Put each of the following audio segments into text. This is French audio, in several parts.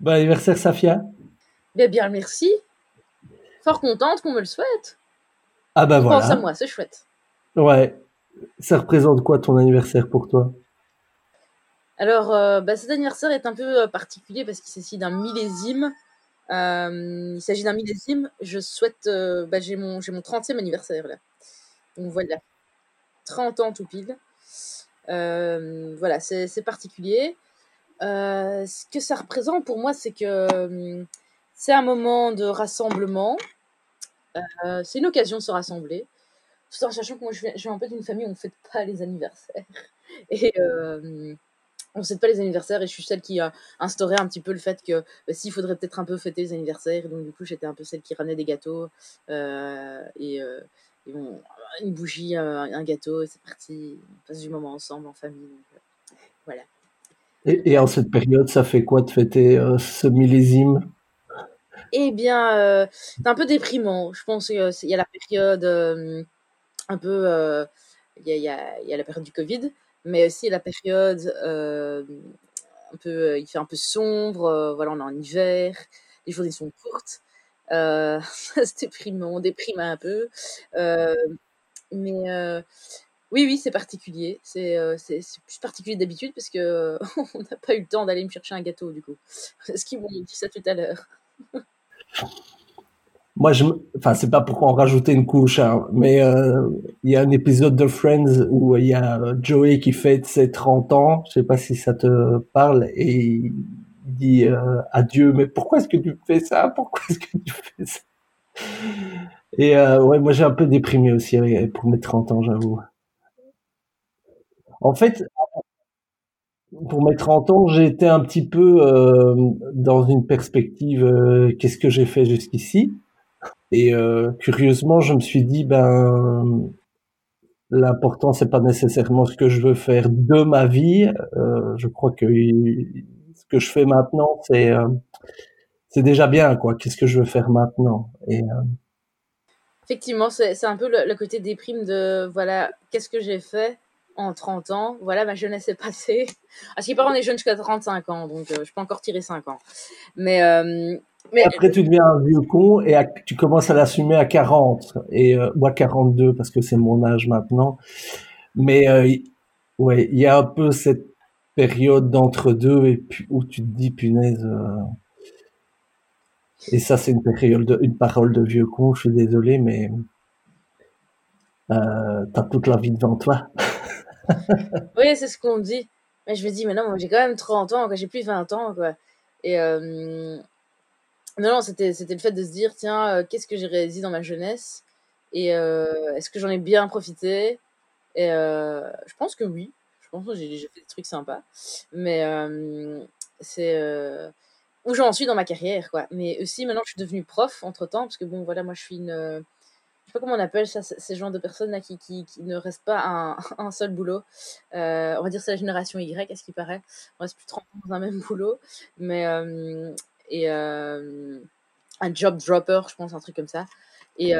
Bon anniversaire, Safia. Ben bien, merci. Fort contente qu'on me le souhaite. Ah bah voilà. Pense à moi, c'est chouette. Ouais. Ça représente quoi ton anniversaire pour toi? Alors, euh, bah, cet anniversaire est un peu euh, particulier parce qu'il s'agit d'un millésime. Euh, il s'agit d'un millésime. Je souhaite. euh, bah, j'ai mon, j'ai mon 30e anniversaire là. Donc voilà. 30 ans tout pile. Voilà, c'est c'est particulier. Euh, ce que ça représente pour moi, c'est que euh, c'est un moment de rassemblement. Euh, c'est une occasion de se rassembler. Tout en sachant que moi, je viens, je un peu d'une famille où on ne fête pas les anniversaires. Et euh, on ne fête pas les anniversaires. Et je suis celle qui a instauré un petit peu le fait que bah, s'il faudrait peut-être un peu fêter les anniversaires. Donc, du coup, j'étais un peu celle qui ramenait des gâteaux. euh, et, bon, une bougie, un gâteau, et c'est parti. On passe du moment ensemble en famille. voilà. Et, en cette période, ça fait quoi de fêter euh, ce millésime? Eh bien, euh, c'est un peu déprimant. Je pense qu'il y a la période euh, un peu. euh, Il y, a, la période du Covid, mais aussi la période un peu. Il fait un peu sombre. voilà, on est en hiver. Les journées sont courtes. C'est déprimant, on déprime un peu. Mais oui, oui, c'est particulier. C'est euh, plus particulier d'habitude parce que on n'a pas eu le temps d'aller me chercher un gâteau, du coup. Est-ce qu'ils m'ont dit ça tout à l'heure? Moi, je, me- enfin, c'est pas pour en rajouter une couche, hein, mais euh, il y a un épisode de Friends où il y a euh, Joey qui fête ses 30 ans. Je sais pas si ça te parle et il dit euh, à Dieu, mais pourquoi est-ce que tu fais ça? Pourquoi est-ce que tu fais ça? Et euh, ouais, moi j'ai un peu déprimé aussi pour mes 30 ans, j'avoue. En fait, pour mes 30 ans, j'ai été un petit peu euh, dans une perspective, euh, qu'est-ce que j'ai fait jusqu'ici? Et euh, curieusement, je me suis dit, ben, l'important, c'est pas nécessairement ce que je veux faire de ma vie. Je crois que ce que je fais maintenant, c'est c'est déjà bien, quoi. Qu'est-ce que je veux faire maintenant? Effectivement, c'est c'est un peu le, le côté déprime de voilà, qu'est-ce que j'ai fait? En 30 ans Voilà, ma jeunesse est passée. À ce qui paraît, on est jeune jusqu'à 35 ans, donc euh, je peux encore tirer 5 ans. Mais, euh, mais après, tu deviens un vieux con et tu commences à l'assumer à 40 et euh, ou à 42 parce que c'est mon âge maintenant. Mais ouais, il y a un peu cette période d'entre-deux et où tu te dis punaise. Et ça, c'est une période, de, une parole de vieux con. Je suis désolé, mais t'as toute la vie devant toi. oui, c'est ce qu'on dit. Mais je me dis, mais non, j'ai quand même 30 ans. J'ai plus 20 ans, quoi. Et euh, non, non, c'était le fait de se dire, tiens, euh, qu'est-ce que j'ai réalisé dans ma jeunesse? Et euh, est-ce que j'en ai bien profité? Et je pense que oui. Je pense que j'ai fait des trucs sympas. Mais c'est où j'en suis dans ma carrière, quoi. Mais aussi, maintenant, je suis devenue prof entre-temps, parce que bon, voilà, moi, je suis une... Je sais pas comment on appelle ça, ces genres de personnes-là qui, qui, qui ne restent pas à un, un seul boulot. Euh, on va dire c'est la génération Y, à ce qui paraît. On reste plus 30 ans dans un même boulot. Mais... euh, et... euh, un job dropper, je pense, un truc comme ça. Et,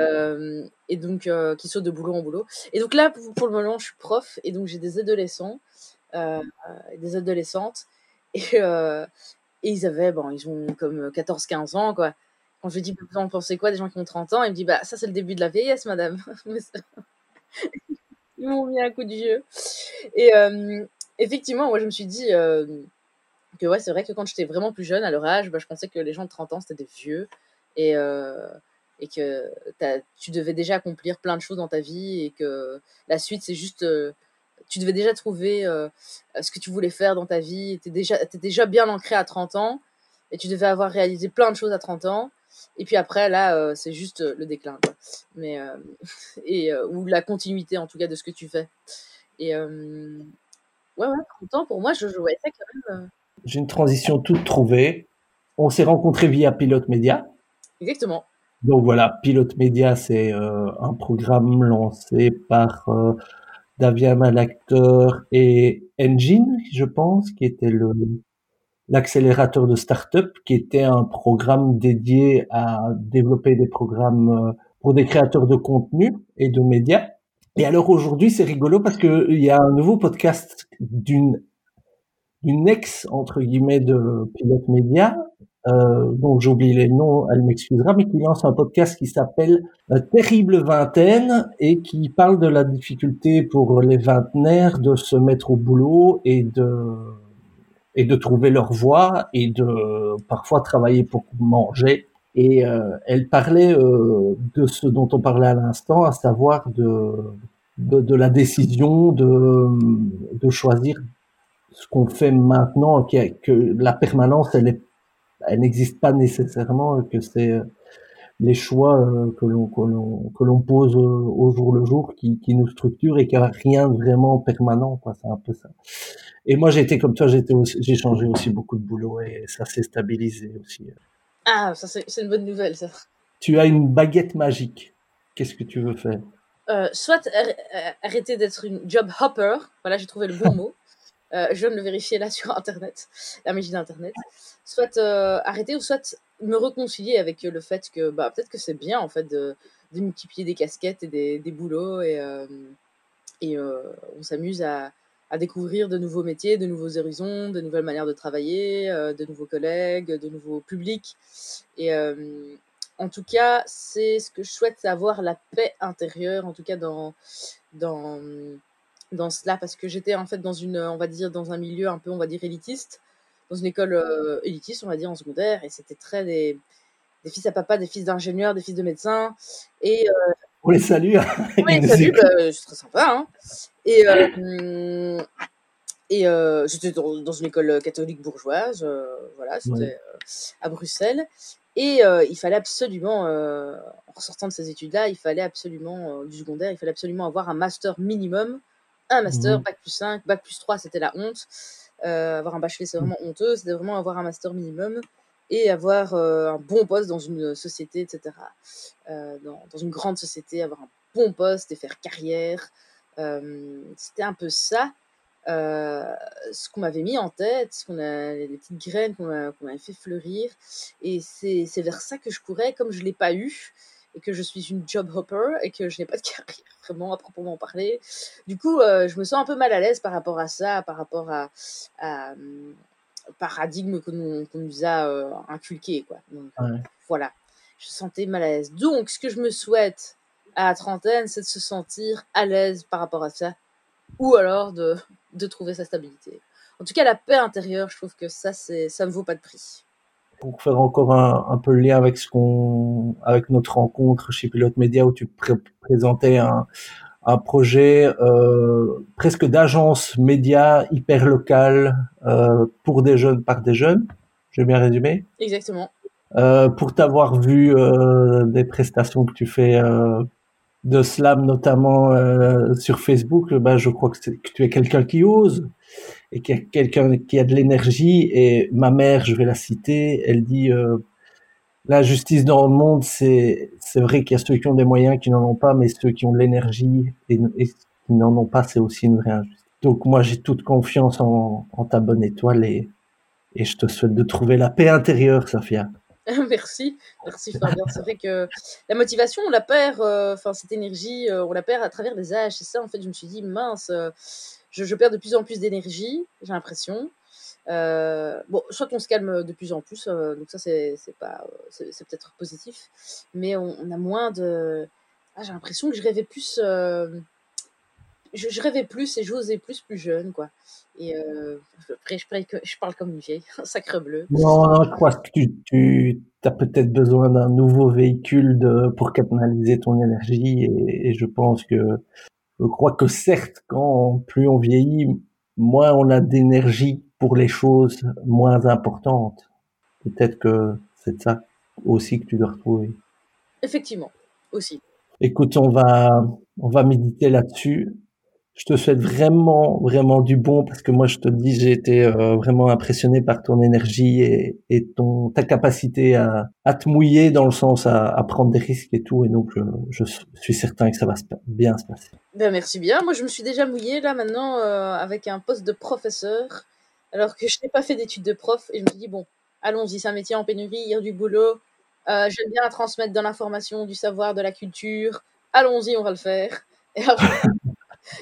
et donc, qui saute de boulot en boulot. Et donc là, pour, pour le moment, je suis prof, et donc j'ai des adolescents, des adolescentes, et, et ils avaient, bon, ils ont comme 14-15 ans, quoi. Quand je lui dis, vous en pensez quoi des gens qui ont 30 ans, il me dit, bah, ça, c'est le début de la vieillesse, madame. Ils m'ont mis un coup de vieux. Et euh, effectivement, moi, je me suis dit euh, que, ouais, c'est vrai que quand j'étais vraiment plus jeune, à leur âge, bah, je pensais que les gens de 30 ans, c'était des vieux. Et, euh, et que tu devais déjà accomplir plein de choses dans ta vie et que la suite, c'est juste. tu devais déjà trouver ce que tu voulais faire dans ta vie. Tu déjà, déjà bien ancré à 30 ans et tu devais avoir réalisé plein de choses à 30 ans. Et puis après, là, euh, c'est juste euh, le déclin. Quoi. Mais, euh, et, ou la continuité, en tout cas, de ce que tu fais. Et ouais, ouais, 30 ans, pour moi, je jouais ça quand même. J'ai une transition toute trouvée. On s'est rencontrés via Pilote Média. exactement. Donc voilà, Pilote Média, c'est euh, un programme lancé par euh, Davia Malacteur et Engine, je pense, qui était le l'accélérateur de start-up, qui était un programme dédié à développer des programmes euh, pour des créateurs de contenu et de médias. Et alors aujourd'hui, c'est rigolo parce que il y a un nouveau podcast d'une d'une ex entre guillemets de Pilote Média euh, dont j'oublie les noms, elle m'excusera, mais qui lance un podcast qui s'appelle Terrible vingtaine et qui parle de la difficulté pour les vingtenaires de se mettre au boulot et de et de trouver leur voie et de parfois travailler pour manger. Et euh, elle parlait euh, de ce dont on parlait à l'instant, à savoir de, de, de la décision de, de choisir ce qu'on fait maintenant, que, que la permanence, elle elle n'existe pas nécessairement, que c'est euh, les choix euh, que l'on que l'on pose euh, au jour le jour qui, qui nous structurent et qu'il n'y a rien de vraiment permanent quoi c'est un peu ça et moi j'ai été comme toi j'ai changé aussi beaucoup de boulot et ça s'est stabilisé aussi. Ah ça c'est une bonne nouvelle ça. Tu as une baguette magique. Qu'est-ce que tu veux faire? Euh, soit arrêter d'être une job hopper. Voilà j'ai trouvé le bon mot. Euh, je viens de le vérifier là sur internet. La magie d'internet soit euh, arrêter ou soit me réconcilier avec le fait que bah, peut-être que c'est bien en fait de, de, multiplier des casquettes et des, des boulots et, euh, et euh, on s'amuse à, à, découvrir de nouveaux métiers, de nouveaux horizons, de nouvelles manières de travailler, euh, de nouveaux collègues, de nouveaux publics. Et euh, en tout cas, c'est ce que je souhaite, c'est avoir la paix intérieure, en tout cas dans, dans, dans cela, parce que j'étais en fait dans une, on va dire, dans un milieu un peu, on va dire, élitiste dans une école euh, élitiste, on va dire, en secondaire, et c'était très des, des, fils à papa, des fils d'ingénieurs, des fils de médecins. Et, on les salue. Hein. on les salue, bah, c'est très sympa. Hein. Et, euh, et euh, j'étais dans, dans, une école catholique bourgeoise, euh, voilà, c'était ouais. à Bruxelles. Et il fallait absolument, en sortant de ces études-là, il fallait absolument, du secondaire, il fallait absolument avoir un master minimum, un master, mmh. bac plus 5, bac plus 3, c'était la honte. Avoir un bachelier, c'est vraiment honteux. C'était vraiment avoir un master minimum et avoir euh, un bon poste dans une société, etc. Euh, dans, dans, une grande société, avoir un bon poste et faire carrière. C'était un peu ça. ce qu'on m'avait mis en tête, ce qu'on a, les petites graines qu'on m'avait fait fleurir. Et c'est vers ça que je courais, comme je ne l'ai pas eu et que je suis une job hopper et que je n'ai pas de carrière vraiment à proprement parler. Du coup, euh, je me sens un peu mal à l'aise par rapport à ça, par rapport à, à euh, paradigme qu'on qu nous a euh, inculqué. Quoi. Donc, ouais. Voilà, je sentais mal à l'aise. Donc, ce que je me souhaite à la trentaine, c'est de se sentir à l'aise par rapport à ça, ou alors de, de trouver sa stabilité. En tout cas, la paix intérieure, je trouve que ça, ça ne vaut pas de prix pour faire encore un, un, peu le lien avec ce qu'on, avec notre rencontre chez Pilote Média où tu pr présentais un, un projet euh, presque d'agence média hyper locale euh, pour des jeunes par des jeunes. J'ai bien résumé. Exactement. Euh, pour t'avoir vu des prestations que tu fais de slam notamment euh, sur Facebook, bah, je crois que, tu es quelqu'un qui ose et qu'il y a quelqu'un qui a de l'énergie. Et ma mère, je vais la citer, elle dit euh, la justice dans le monde, c'est c'est vrai qu'il y a ceux qui ont des moyens qui n'en ont pas, mais ceux qui ont de l'énergie et, qui n'en ont pas, c'est aussi une vraie injustice. Donc moi, j'ai toute confiance en, ta bonne étoile et, et je te souhaite de trouver la paix intérieure, Safia. merci, merci Fabien. C'est vrai que la motivation, on la perd, euh, enfin cette énergie, euh, on la perd à travers les âges. C'est ça, en fait, je me suis dit, mince, euh, je, perds de plus en plus d'énergie, j'ai l'impression. Bon, soit qu'on se calme de plus en plus, donc ça c'est peut-être positif, mais on, on, a moins de. Ah, j'ai l'impression que je rêvais plus. Euh, je, je, rêvais plus et j'osais plus plus jeune, quoi. Et après, je, je, parle comme une vieille, sacre bleu. Non, non, je crois que tu, tu as peut-être besoin d'un nouveau véhicule de, pour canaliser ton énergie et, et je pense que je crois que certes, quand plus on vieillit, moins on a d'énergie pour les choses moins importantes. Peut-être que c'est ça aussi que tu dois retrouver. Effectivement, aussi. Écoute, on va, on va méditer là-dessus je te souhaite vraiment, vraiment du bon parce que moi, je te dis, j'ai été euh, vraiment impressionné par ton énergie et, et ton ta capacité à, à, te mouiller dans le sens à, à, prendre des risques et tout. Et donc, je, je suis certain que ça va se, bien se passer. Ben merci bien. Moi, je me suis déjà mouillée là maintenant euh, avec un poste de professeur, alors que je n'ai pas fait d'études de prof. Et je me suis dit bon, allons-y, c'est un métier en pénurie, il y a du boulot. Euh, J'aime bien transmettre de l'information, du savoir, de la culture. Allons-y, on va le faire. Et alors,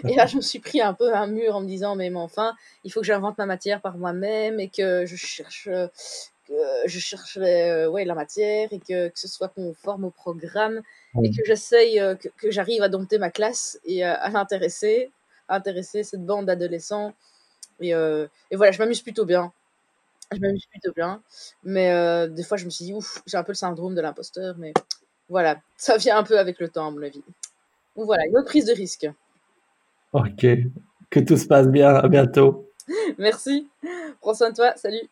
et là, je me suis pris un peu un mur en me disant, mais, mais enfin, il faut que j'invente ma matière par moi-même et que je cherche, je chercherais ouais, la matière et que, que ce soit conforme au programme et que j'essaye, que, que j'arrive à dompter ma classe et à l'intéresser, à intéresser cette bande d'adolescents. Et, et, voilà, je m'amuse plutôt bien. Je m'amuse plutôt bien. Mais des fois, je me suis dit, ouf, j'ai un peu le syndrome de l'imposteur. Mais voilà, ça vient un peu avec le temps, à mon avis. Donc voilà, une autre prise de risque. Ok, que tout se passe bien, à bientôt. Merci, prends soin de toi, salut.